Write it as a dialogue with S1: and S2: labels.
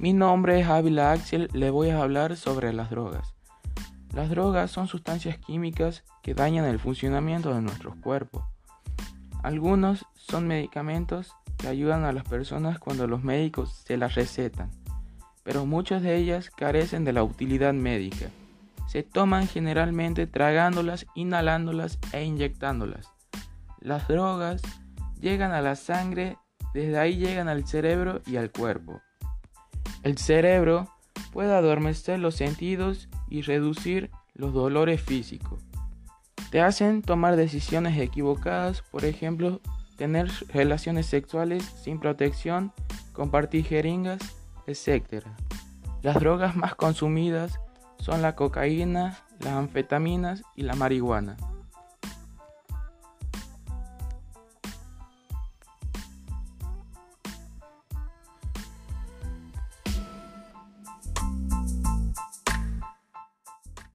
S1: Mi nombre es Ávila Axel, le voy a hablar sobre las drogas. Las drogas son sustancias químicas que dañan el funcionamiento de nuestros cuerpos. Algunos son medicamentos que ayudan a las personas cuando los médicos se las recetan, pero muchas de ellas carecen de la utilidad médica. Se toman generalmente tragándolas, inhalándolas e inyectándolas. Las drogas llegan a la sangre, desde ahí llegan al cerebro y al cuerpo. El cerebro puede adormecer los sentidos y reducir los dolores físicos. Te hacen tomar decisiones equivocadas, por ejemplo, tener relaciones sexuales sin protección, compartir jeringas, etc. Las drogas más consumidas son la cocaína, las anfetaminas y la marihuana.